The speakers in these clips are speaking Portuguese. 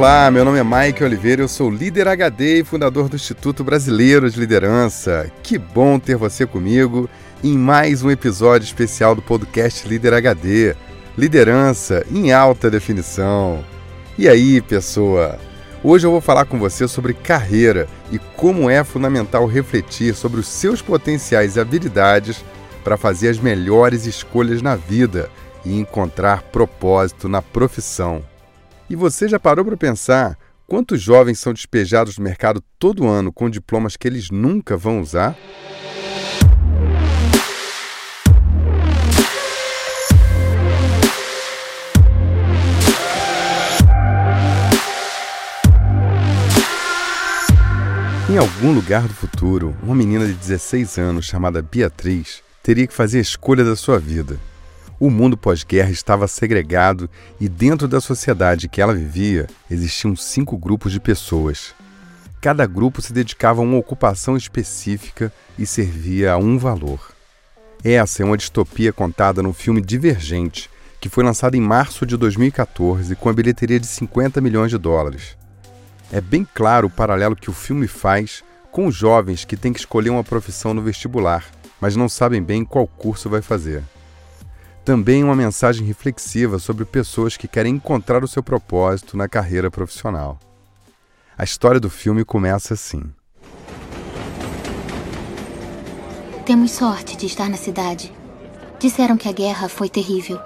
Olá, meu nome é Mike Oliveira, eu sou líder HD e fundador do Instituto Brasileiro de Liderança. Que bom ter você comigo em mais um episódio especial do podcast Líder HD. Liderança em alta definição. E aí, pessoa? Hoje eu vou falar com você sobre carreira e como é fundamental refletir sobre os seus potenciais e habilidades para fazer as melhores escolhas na vida e encontrar propósito na profissão. E você já parou para pensar quantos jovens são despejados do mercado todo ano com diplomas que eles nunca vão usar? Em algum lugar do futuro, uma menina de 16 anos chamada Beatriz teria que fazer a escolha da sua vida. O mundo pós-guerra estava segregado e, dentro da sociedade que ela vivia, existiam cinco grupos de pessoas. Cada grupo se dedicava a uma ocupação específica e servia a um valor. Essa é uma distopia contada no filme Divergente, que foi lançado em março de 2014 com a bilheteria de 50 milhões de dólares. É bem claro o paralelo que o filme faz com os jovens que têm que escolher uma profissão no vestibular, mas não sabem bem qual curso vai fazer. Também uma mensagem reflexiva sobre pessoas que querem encontrar o seu propósito na carreira profissional. A história do filme começa assim. Temos sorte de estar na cidade. Disseram que a guerra foi terrível,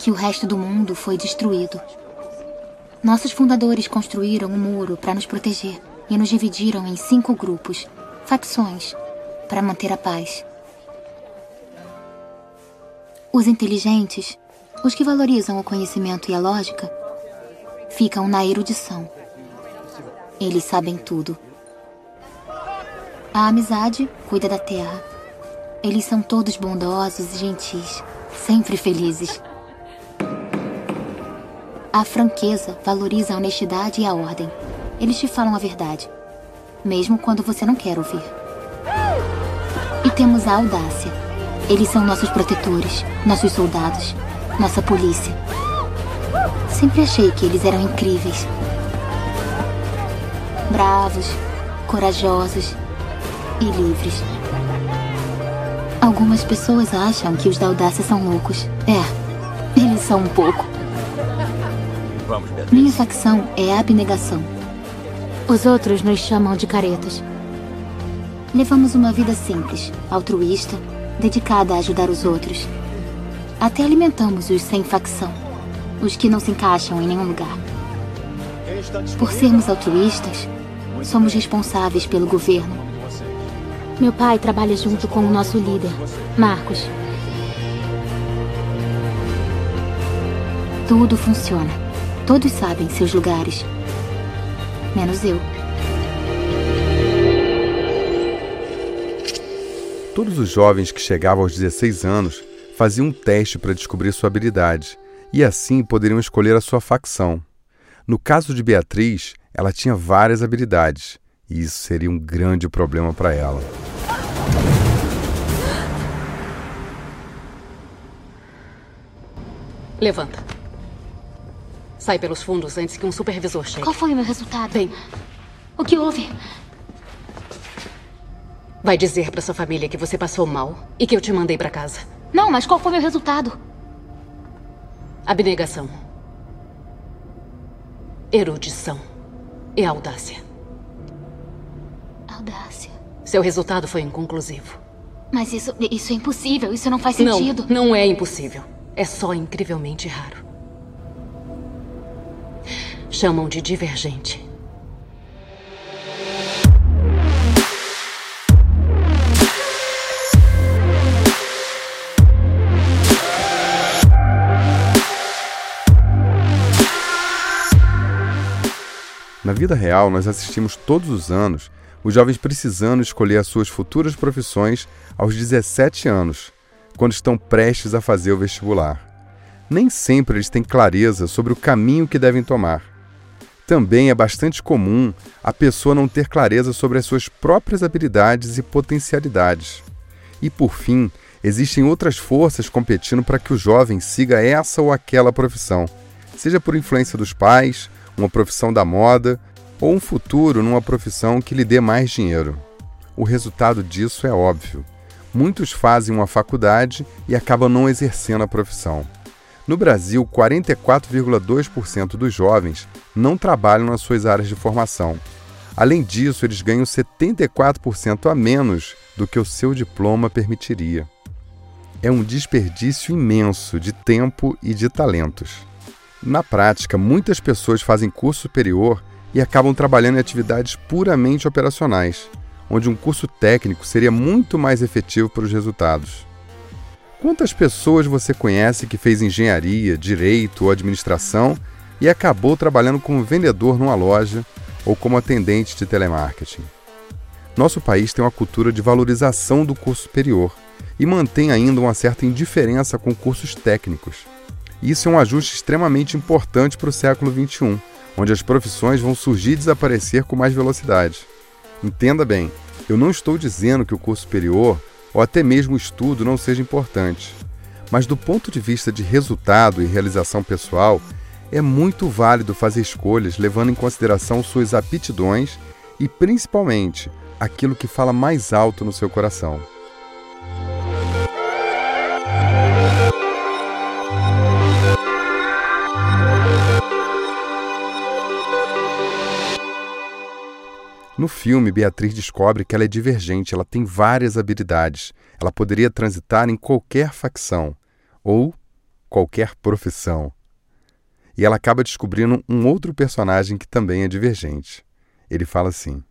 que o resto do mundo foi destruído. Nossos fundadores construíram um muro para nos proteger e nos dividiram em cinco grupos, facções, para manter a paz. Os inteligentes, os que valorizam o conhecimento e a lógica, ficam na erudição. Eles sabem tudo. A amizade cuida da terra. Eles são todos bondosos e gentis, sempre felizes. A franqueza valoriza a honestidade e a ordem. Eles te falam a verdade, mesmo quando você não quer ouvir. E temos a audácia. Eles são nossos protetores, nossos soldados, nossa polícia. Sempre achei que eles eram incríveis. Bravos, corajosos e livres. Algumas pessoas acham que os da audácia são loucos. É, eles são um pouco. Vamos. Minha facção é a abnegação. Os outros nos chamam de caretas. Levamos uma vida simples, altruísta, dedicada a ajudar os outros. Até alimentamos os sem facção, os que não se encaixam em nenhum lugar. Por sermos altruístas, somos responsáveis pelo governo. Meu pai trabalha junto com o nosso líder, Marcos. Tudo funciona. Todos sabem seus lugares. Menos eu. Todos os jovens que chegavam aos 16 anos faziam um teste para descobrir sua habilidade e assim poderiam escolher a sua facção. No caso de Beatriz, ela tinha várias habilidades e isso seria um grande problema para ela. Levanta. Sai pelos fundos antes que um supervisor chegue. Qual foi o meu resultado? Bem, O que houve? Vai dizer pra sua família que você passou mal e que eu te mandei pra casa. Não, mas qual foi o meu resultado? Abnegação. Erudição. E audácia. Audácia. Seu resultado foi inconclusivo. Mas isso, isso é impossível. Isso não faz Não, sentido. não é impossível. É só incrivelmente raro. Chamam de divergente. Vida real, nós assistimos todos os anos os jovens precisando escolher as suas futuras profissões aos 17 anos, quando estão prestes a fazer o vestibular. Nem sempre eles têm clareza sobre o caminho que devem tomar. Também é bastante comum a pessoa não ter clareza sobre as suas próprias habilidades e potencialidades. E por fim, existem outras forças competindo para que o jovem siga essa ou aquela profissão, seja por influência dos pais, uma profissão da moda ou um futuro numa profissão que lhe dê mais dinheiro. O resultado disso é óbvio. Muitos fazem uma faculdade e acabam não exercendo a profissão. No Brasil, 44,2% dos jovens não trabalham nas suas áreas de formação. Além disso, eles ganham 74% a menos do que o seu diploma permitiria. É um desperdício imenso de tempo e de talentos. Na prática, muitas pessoas fazem curso superior e acabam trabalhando em atividades puramente operacionais, onde um curso técnico seria muito mais efetivo para os resultados. Quantas pessoas você conhece que fez engenharia, direito ou administração e acabou trabalhando como vendedor numa loja ou como atendente de telemarketing? Nosso país tem uma cultura de valorização do curso superior e mantém ainda uma certa indiferença com cursos técnicos. Isso é um ajuste extremamente importante para o século XXI, onde as profissões vão surgir e desaparecer com mais velocidade. Entenda bem, eu não estou dizendo que o curso superior ou até mesmo o estudo não seja importante. Mas do ponto de vista de resultado e realização pessoal, é muito válido fazer escolhas levando em consideração suas aptidões e, principalmente, aquilo que fala mais alto no seu coração. No filme, Beatriz descobre que ela é divergente, ela tem várias habilidades. Ela poderia transitar em qualquer facção ou qualquer profissão. E ela acaba descobrindo um outro personagem que também é divergente. Ele fala assim: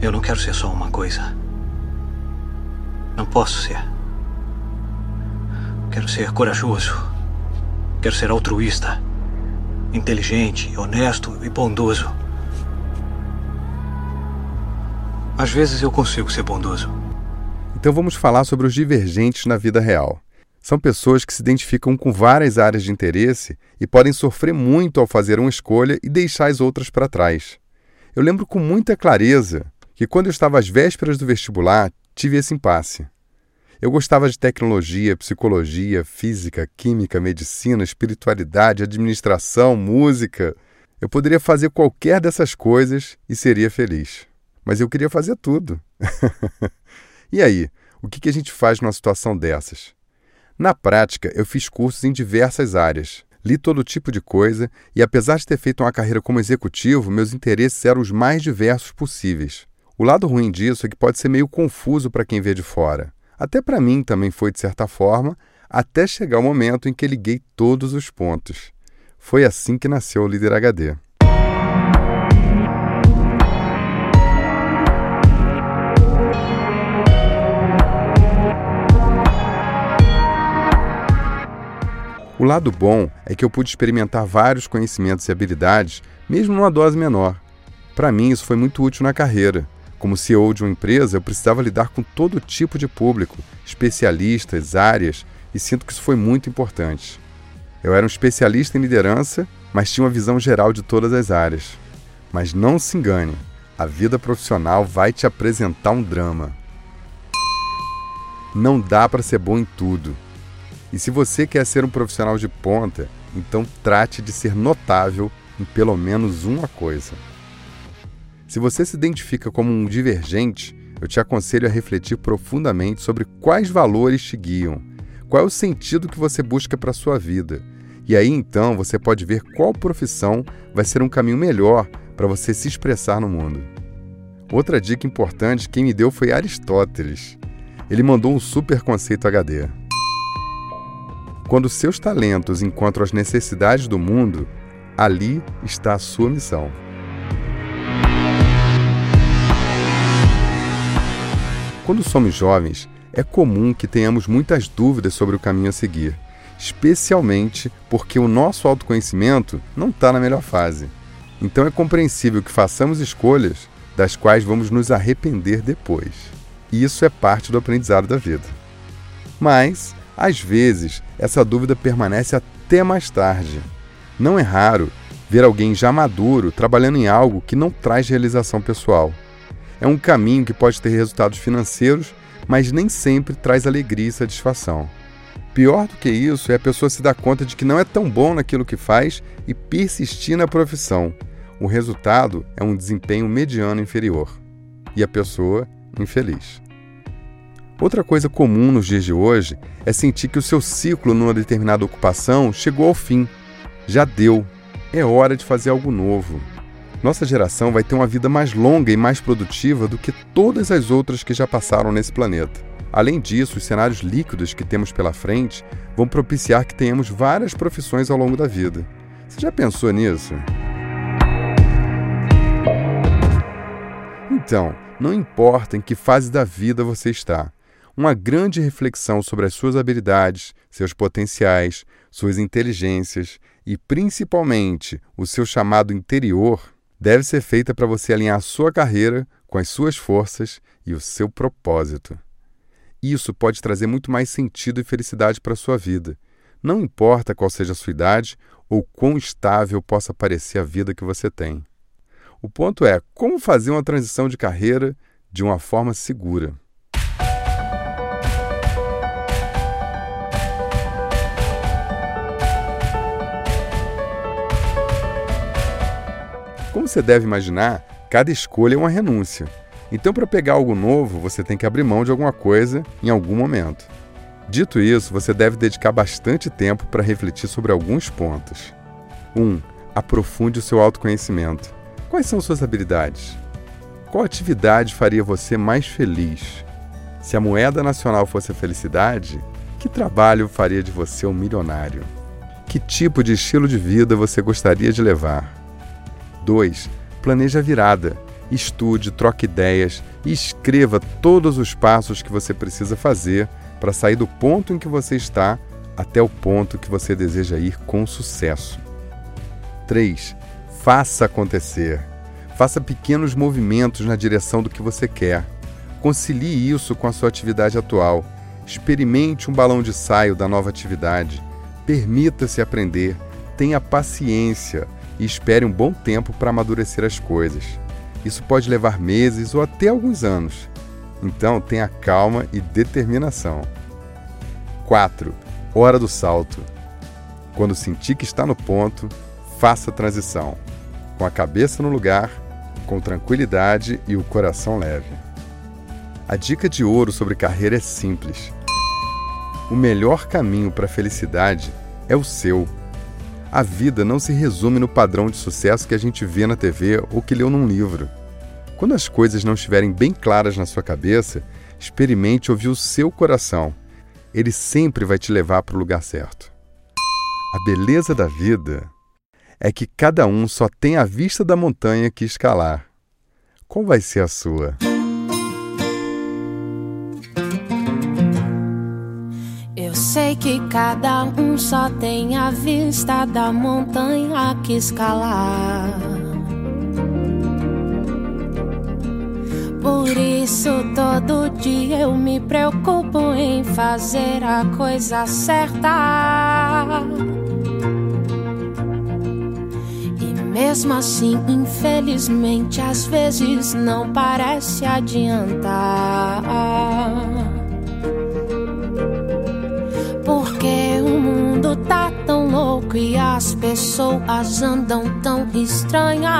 Eu não quero ser só uma coisa. Não posso ser. Quero ser corajoso. Quero ser altruísta, inteligente, honesto e bondoso. Às vezes eu consigo ser bondoso. Então vamos falar sobre os divergentes na vida real. São pessoas que se identificam com várias áreas de interesse e podem sofrer muito ao fazer uma escolha e deixar as outras para trás. Eu lembro com muita clareza que quando eu estava às vésperas do vestibular, tive esse impasse. Eu gostava de tecnologia, psicologia, física, química, medicina, espiritualidade, administração, música. Eu poderia fazer qualquer dessas coisas e seria feliz mas eu queria fazer tudo. e aí, o que, a gente faz numa situação dessas? Na prática, eu fiz cursos em diversas áreas, li todo tipo de coisa e, apesar de ter feito uma carreira como executivo, meus interesses eram os mais diversos possíveis. O lado ruim disso é que pode ser meio confuso para quem vê de fora. Até para mim também foi de certa forma, até chegar o momento em que liguei todos os pontos. Foi assim que nasceu o Líder HD. O lado bom é que eu pude experimentar vários conhecimentos e habilidades, mesmo numa dose menor. Para mim, isso foi muito útil na carreira. Como CEO de uma empresa, eu precisava lidar com todo tipo de público, especialistas, áreas, e sinto que isso foi muito importante. Eu era um especialista em liderança, mas tinha uma visão geral de todas as áreas. Mas não se engane, a vida profissional vai te apresentar um drama. Não dá para ser bom em tudo. E se você quer ser um profissional de ponta, então trate de ser notável em pelo menos uma coisa. Se você se identifica como um divergente, eu te aconselho a refletir profundamente sobre quais valores te guiam, qual é o sentido que você busca para a sua vida. E aí então você pode ver qual profissão vai ser um caminho melhor para você se expressar no mundo. Outra dica importante quem me deu foi Aristóteles. Ele mandou um super conceito HD. Quando seus talentos encontram as necessidades do mundo, ali está a sua missão. Quando somos jovens, é comum que tenhamos muitas dúvidas sobre o caminho a seguir, especialmente porque o nosso autoconhecimento não está na melhor fase. Então é compreensível que façamos escolhas das quais vamos nos arrepender depois. E isso é parte do aprendizado da vida. Mas às vezes, essa dúvida permanece até mais tarde. Não é raro ver alguém já maduro trabalhando em algo que não traz realização pessoal. É um caminho que pode ter resultados financeiros, mas nem sempre traz alegria e satisfação. Pior do que isso é a pessoa se dar conta de que não é tão bom naquilo que faz e persistir na profissão. O resultado é um desempenho mediano inferior. E a pessoa infeliz. Outra coisa comum nos dias de hoje é sentir que o seu ciclo numa determinada ocupação chegou ao fim. Já deu. É hora de fazer algo novo. Nossa geração vai ter uma vida mais longa e mais produtiva do que todas as outras que já passaram nesse planeta. Além disso, os cenários líquidos que temos pela frente vão propiciar que tenhamos várias profissões ao longo da vida. Você já pensou nisso? Então, não importa em que fase da vida você está, uma grande reflexão sobre as suas habilidades, seus potenciais, suas inteligências e principalmente o seu chamado interior deve ser feita para você alinhar sua carreira com as suas forças e o seu propósito. Isso pode trazer muito mais sentido e felicidade para a sua vida. Não importa qual seja a sua idade ou quão estável possa parecer a vida que você tem. O ponto é como fazer uma transição de carreira de uma forma segura. Como você deve imaginar, cada escolha é uma renúncia. Então, para pegar algo novo, você tem que abrir mão de alguma coisa em algum momento. Dito isso, você deve dedicar bastante tempo para refletir sobre alguns pontos. 1. Um, aprofunde o seu autoconhecimento. Quais são suas habilidades? Qual atividade faria você mais feliz? Se a moeda nacional fosse a felicidade, que trabalho faria de você um milionário? Que tipo de estilo de vida você gostaria de levar? 2. Planeje a virada. Estude, troque ideias e escreva todos os passos que você precisa fazer para sair do ponto em que você está até o ponto que você deseja ir com sucesso. 3. Faça acontecer. Faça pequenos movimentos na direção do que você quer. Concilie isso com a sua atividade atual. Experimente um balão de saio da nova atividade. Permita-se aprender. Tenha paciência e espere um bom tempo para amadurecer as coisas. Isso pode levar meses ou até alguns anos. Então, tenha calma e determinação. 4. Hora do salto. Quando sentir que está no ponto, faça a transição. Com a cabeça no lugar, com tranquilidade e o coração leve. A dica de ouro sobre carreira é simples. O melhor caminho para a felicidade é o seu. A vida não se resume no padrão de sucesso que a gente vê na TV ou que leu num livro. Quando as coisas não estiverem bem claras na sua cabeça, experimente ouvir o seu coração. Ele sempre vai te levar para o lugar certo. A beleza da vida é que cada um só tem a vista da montanha que escalar. Qual vai ser a sua? Sei que cada um só tem a vista da montanha que escalar. Por isso todo dia eu me preocupo em fazer a coisa certa. E mesmo assim, infelizmente, às vezes não parece adiantar. Louco e as pessoas andam tão estranhas.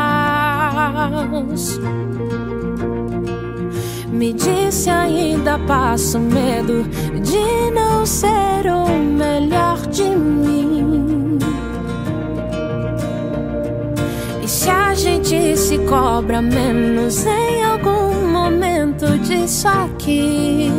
Me disse ainda passo medo de não ser o melhor de mim. E se a gente se cobra menos em algum momento disso aqui?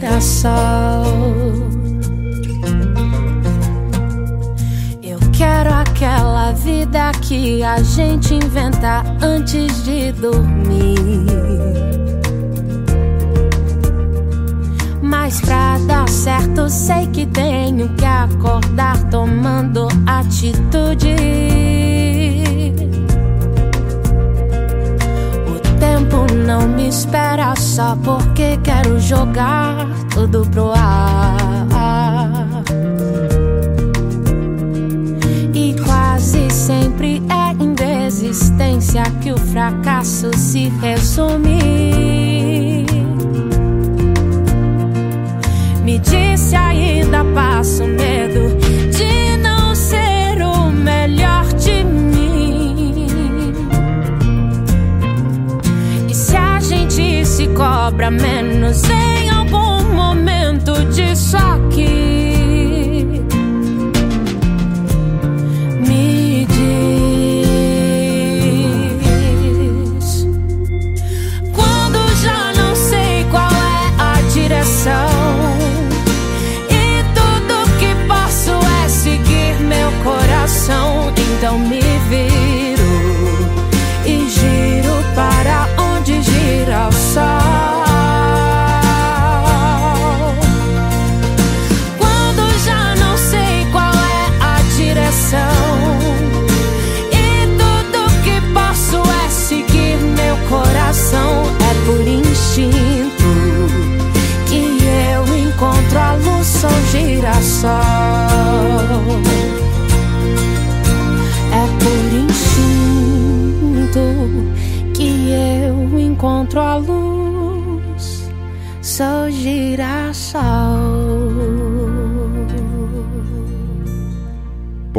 girassol. Eu quero aquela vida que a gente inventa antes de dormir. Mas pra dar certo, sei que tenho que acordar tomando atitude. Espera só porque quero jogar tudo pro ar. sempre é em desistência que o fracasso se resume. Me disse ainda passo medo de cobra menos em algum momento disso aqui?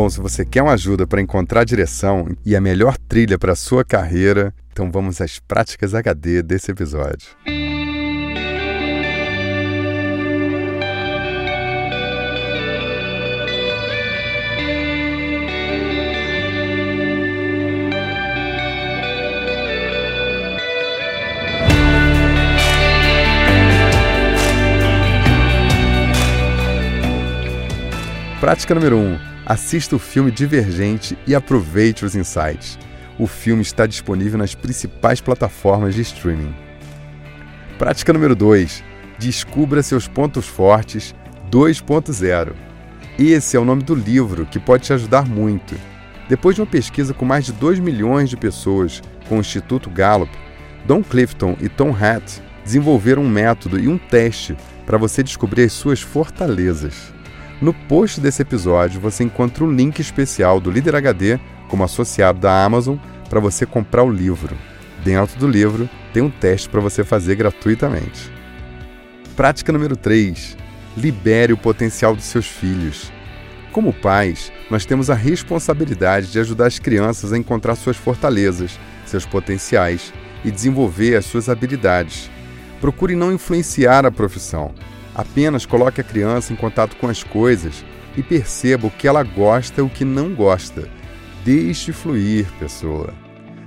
Bom, se você quer uma ajuda para encontrar direção e a melhor trilha para a sua carreira, então vamos às práticas HD desse episódio. Prática número 1. Um, Assista o filme Divergente e aproveite os insights. O filme está disponível nas principais plataformas de streaming. Prática número 2. Descubra seus pontos fortes 2.0. Esse é o nome do livro que pode te ajudar muito. Depois de uma pesquisa com mais de 2 milhões de pessoas com o Instituto Gallup, Don Clifton e Tom Hatt desenvolveram um método e um teste para você descobrir as suas fortalezas. No post desse episódio você encontra o link especial do Líder HD como associado da Amazon para você comprar o livro. Dentro do livro tem um teste para você fazer gratuitamente. Prática número 3. Libere o potencial dos seus filhos. Como pais, nós temos a responsabilidade de ajudar as crianças a encontrar suas fortalezas, seus potenciais e desenvolver as suas habilidades. Procure não influenciar a profissão, Apenas coloque a criança em contato com as coisas e perceba o que ela gosta e o que não gosta. Deixe fluir, pessoa.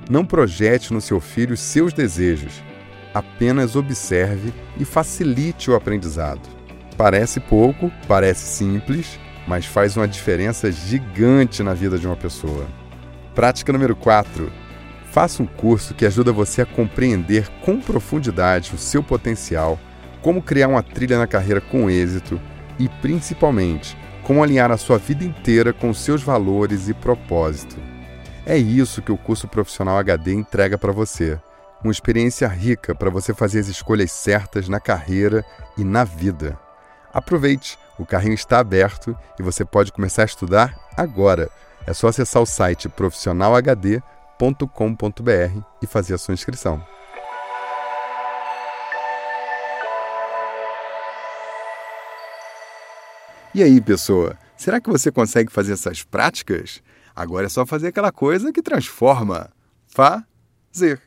Não projete no seu filho seus desejos. Apenas observe e facilite o aprendizado. Parece pouco, parece simples, mas faz uma diferença gigante na vida de uma pessoa. Prática número 4. Faça um curso que ajuda você a compreender com profundidade o seu potencial como criar uma trilha na carreira com êxito e, principalmente, como alinhar a sua vida inteira com seus valores e propósito. É isso que o curso profissional HD entrega para você. Uma experiência rica para você fazer as escolhas certas na carreira e na vida. Aproveite, o carrinho está aberto e você pode começar a estudar agora. É só acessar o site profissionalhd.com.br e fazer a sua inscrição. E aí, pessoa, será que você consegue fazer essas práticas? Agora é só fazer aquela coisa que transforma. Fazer.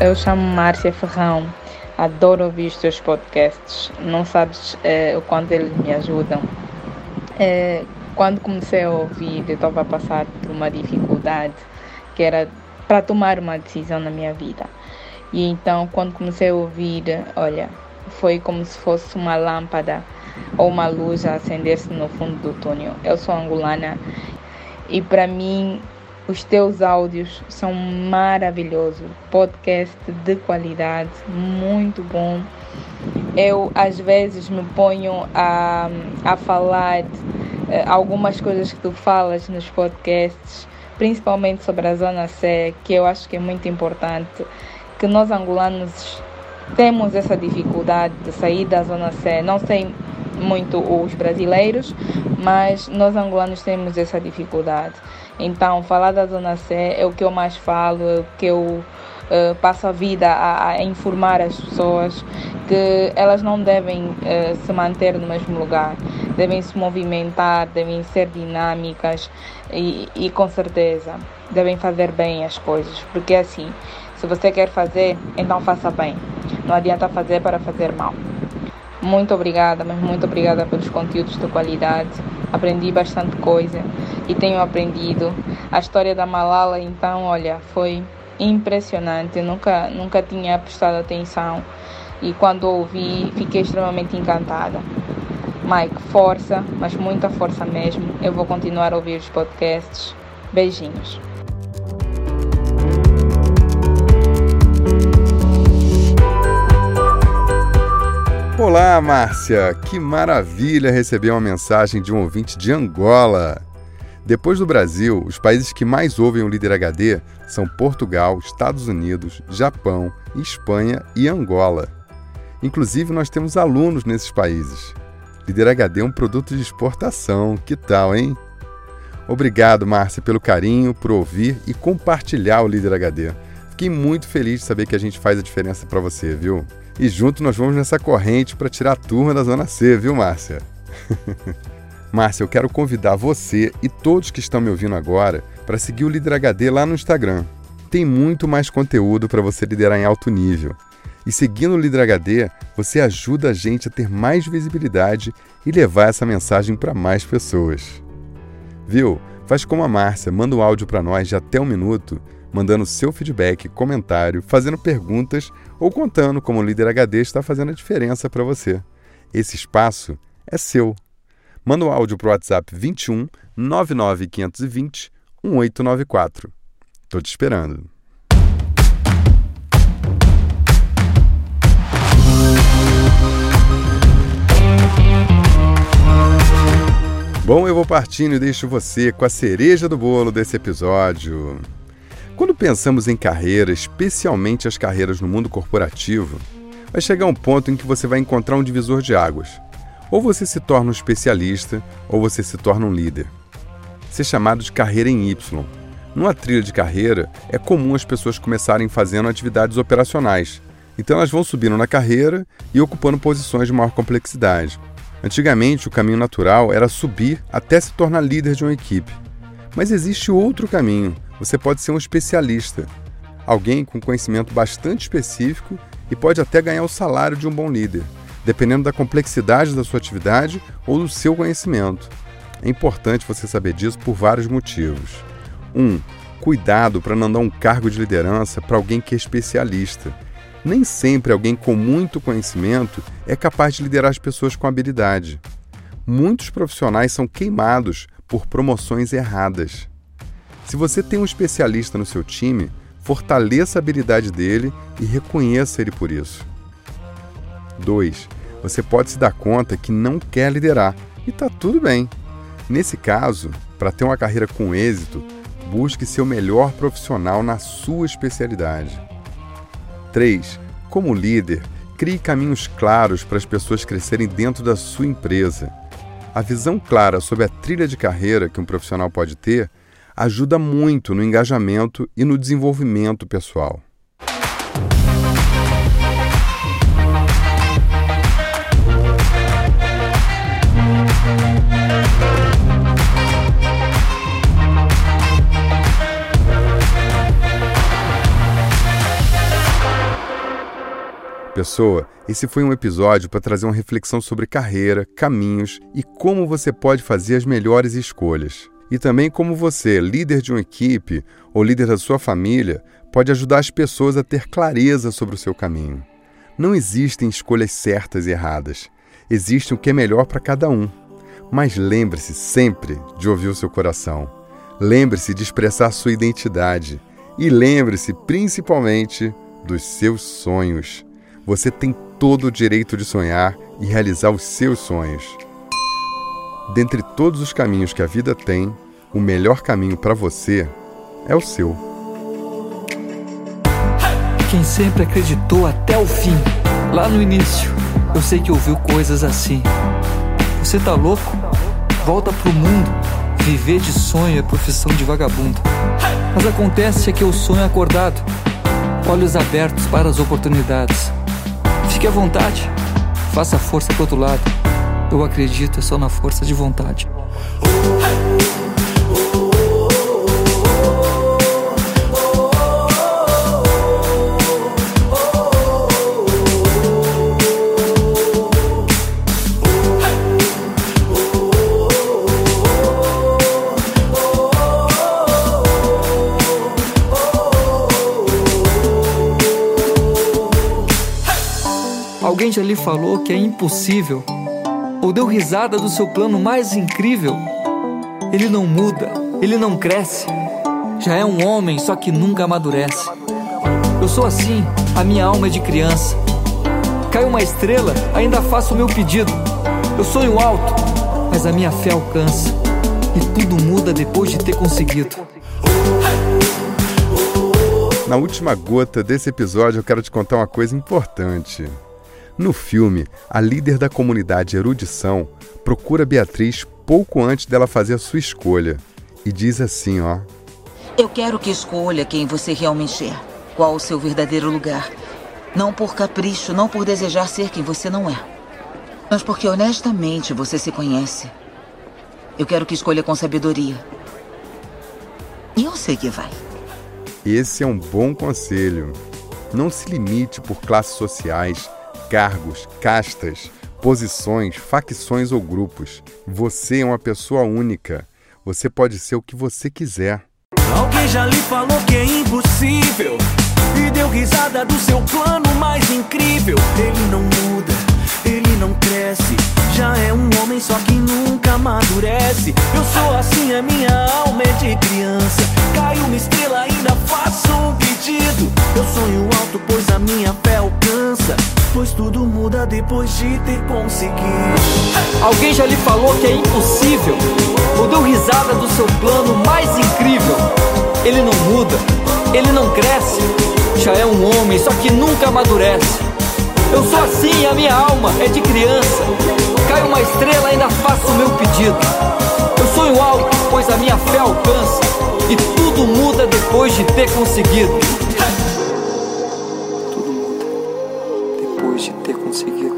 Eu chamo Márcia Ferrão. Adoro ouvir os teus podcasts. Não sabes é, o quanto eles me ajudam. É, quando comecei a ouvir, eu estava a passar por uma dificuldade que era para tomar uma decisão na minha vida. E então, quando comecei a ouvir, olha, foi como se fosse uma lâmpada ou uma luz a acender-se no fundo do túnel. Eu sou angolana e para mim os teus áudios são maravilhosos. Podcast de qualidade, muito bom. Eu às vezes me ponho a, a falar algumas coisas que tu falas nos podcasts, principalmente sobre a Zona C, que eu acho que é muito importante, que nós angolanos temos essa dificuldade de sair da Zona C. Não sei muito os brasileiros, mas nós angolanos temos essa dificuldade. Então, falar da Zona C é o que eu mais falo, é o que eu uh, passo a vida a, a, informar as pessoas que elas não devem uh, se manter no mesmo lugar, devem se movimentar, devem ser dinâmicas e, e com certeza devem fazer bem as coisas, porque assim, se você quer fazer, então faça bem. Não adianta fazer para fazer mal. Muito obrigada, mas muito obrigada pelos conteúdos de qualidade. Aprendi bastante coisa e tenho aprendido. A história da Malala, então, olha, foi impressionante. Eu nunca, nunca tinha prestado atenção e quando ouvi, fiquei extremamente encantada. Mike, força, mas muita força mesmo. Eu vou continuar a ouvir os podcasts. Beijinhos. Olá, Márcia! Que maravilha receber uma mensagem de um ouvinte de Angola. Depois do Brasil, os países que mais ouvem o Líder HD são Portugal, Estados Unidos, Japão, Espanha e Angola. Inclusive, nós temos alunos nesses países. Líder HD é um produto de exportação, que tal, hein? Obrigado, Márcia, pelo carinho, por ouvir e compartilhar o Líder HD. Fiquei muito feliz de saber que a gente faz a diferença para você, viu? E junto nós vamos nessa corrente para tirar a turma da Zona C, viu, Márcia? Márcia, eu quero convidar você e todos que estão me ouvindo agora para seguir o Líder HD lá no Instagram. Tem muito mais conteúdo para você liderar em alto nível. E seguindo o Líder HD, você ajuda a gente a ter mais visibilidade e levar essa mensagem para mais pessoas. Viu? Faz como a Márcia, manda um áudio para nós de até um minuto mandando seu feedback, comentário, fazendo perguntas ou contando como o líder HD está fazendo a diferença para você. Esse espaço é seu. Manda um áudio para o WhatsApp 21 99520 1894. Estou te esperando. Bom, eu vou partindo e deixo você com a cereja do bolo desse episódio. Quando pensamos em carreira, especialmente as carreiras no mundo corporativo, vai chegar um ponto em que você vai encontrar um divisor de águas. Ou você se torna um especialista, ou você se torna um líder. Ser chamado de carreira em Y. Numa trilha de carreira, é comum as pessoas começarem fazendo atividades operacionais. Então elas vão subindo na carreira e ocupando posições de maior complexidade. Antigamente, o caminho natural era subir até se tornar líder de uma equipe. Mas existe outro caminho, você pode ser um especialista, alguém com conhecimento bastante específico e pode até ganhar o salário de um bom líder, dependendo da complexidade da sua atividade ou do seu conhecimento. É importante você saber disso por vários motivos. 1. Um, cuidado para não dar um cargo de liderança para alguém que é especialista. Nem sempre alguém com muito conhecimento é capaz de liderar as pessoas com habilidade. Muitos profissionais são queimados por promoções erradas. Se você tem um especialista no seu time, fortaleça a habilidade dele e reconheça ele por isso. 2. Você pode se dar conta que não quer liderar e está tudo bem. Nesse caso, para ter uma carreira com êxito, busque ser o melhor profissional na sua especialidade. 3. Como líder, crie caminhos claros para as pessoas crescerem dentro da sua empresa. A visão clara sobre a trilha de carreira que um profissional pode ter ajuda muito no engajamento e no desenvolvimento pessoal. Pessoa, esse foi um episódio para trazer uma reflexão sobre carreira, caminhos e como você pode fazer as melhores escolhas. E também como você, líder de uma equipe ou líder da sua família, pode ajudar as pessoas a ter clareza sobre o seu caminho. Não existem escolhas certas e erradas. Existe o que é melhor para cada um. Mas lembre-se sempre de ouvir o seu coração. Lembre-se de expressar sua identidade. E lembre-se principalmente dos seus sonhos. Você tem todo o direito de sonhar e realizar os seus sonhos. Dentre todos os caminhos que a vida tem, o melhor caminho para você é o seu. Quem sempre acreditou até o fim, lá no início, eu sei que ouviu coisas assim. Você tá louco? Volta pro mundo. Viver de sonho é profissão de vagabundo. Mas acontece é que eu sonho acordado, olhos abertos para as oportunidades. Fique à vontade, faça força pro outro lado. Eu acredito é só na força de vontade. Alguém já lhe falou que é impossível? Ou deu risada do seu plano mais incrível? Ele não muda, ele não cresce. Já é um homem, só que nunca amadurece. Eu sou assim, a minha alma é de criança. Cai uma estrela, ainda faço o meu pedido. Eu sonho alto, mas a minha fé alcança. E tudo muda depois de ter conseguido. Na última gota desse episódio, eu quero te contar uma coisa importante. No filme, a líder da comunidade Erudição procura Beatriz pouco antes dela fazer a sua escolha e diz assim, ó: Eu quero que escolha quem você realmente é. Qual o seu verdadeiro lugar? Não por capricho, não por desejar ser quem você não é. Mas porque honestamente você se conhece. Eu quero que escolha com sabedoria. E eu sei que vai. Esse é um bom conselho. Não se limite por classes sociais, cargos, castas, posições, facções ou grupos. Você é uma pessoa única. Você pode ser o que você quiser. Alguém já lhe falou que é impossível e deu risada do seu plano mais incrível. Ele não muda, ele não cresce. Já é um homem, só que nunca amadurece. Eu sou assim, a minha alma é de criança. Cai uma estrela, ainda faço um pedido. Eu sonho alto, pois a minha fé alcança. Pois tudo muda depois de ter conseguido. Alguém já lhe falou que é impossível? Ou deu risada do seu plano mais incrível? Ele não muda, ele não cresce. Já é um homem, só que nunca amadurece. Eu sou assim, a minha alma é de criança. Cai uma estrela, ainda faço o meu pedido. Eu sonho alto, pois a minha fé alcança. E tudo muda depois de ter conseguido. Tudo muda depois de ter conseguido.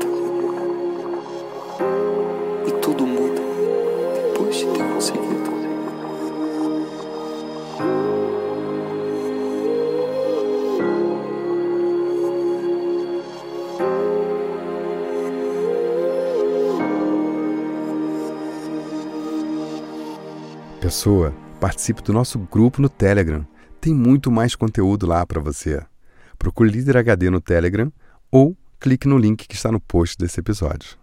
Pessoa, participe do nosso grupo no Telegram. Tem muito mais conteúdo lá para você. Procure Líder HD no Telegram ou clique no link que está no post desse episódio.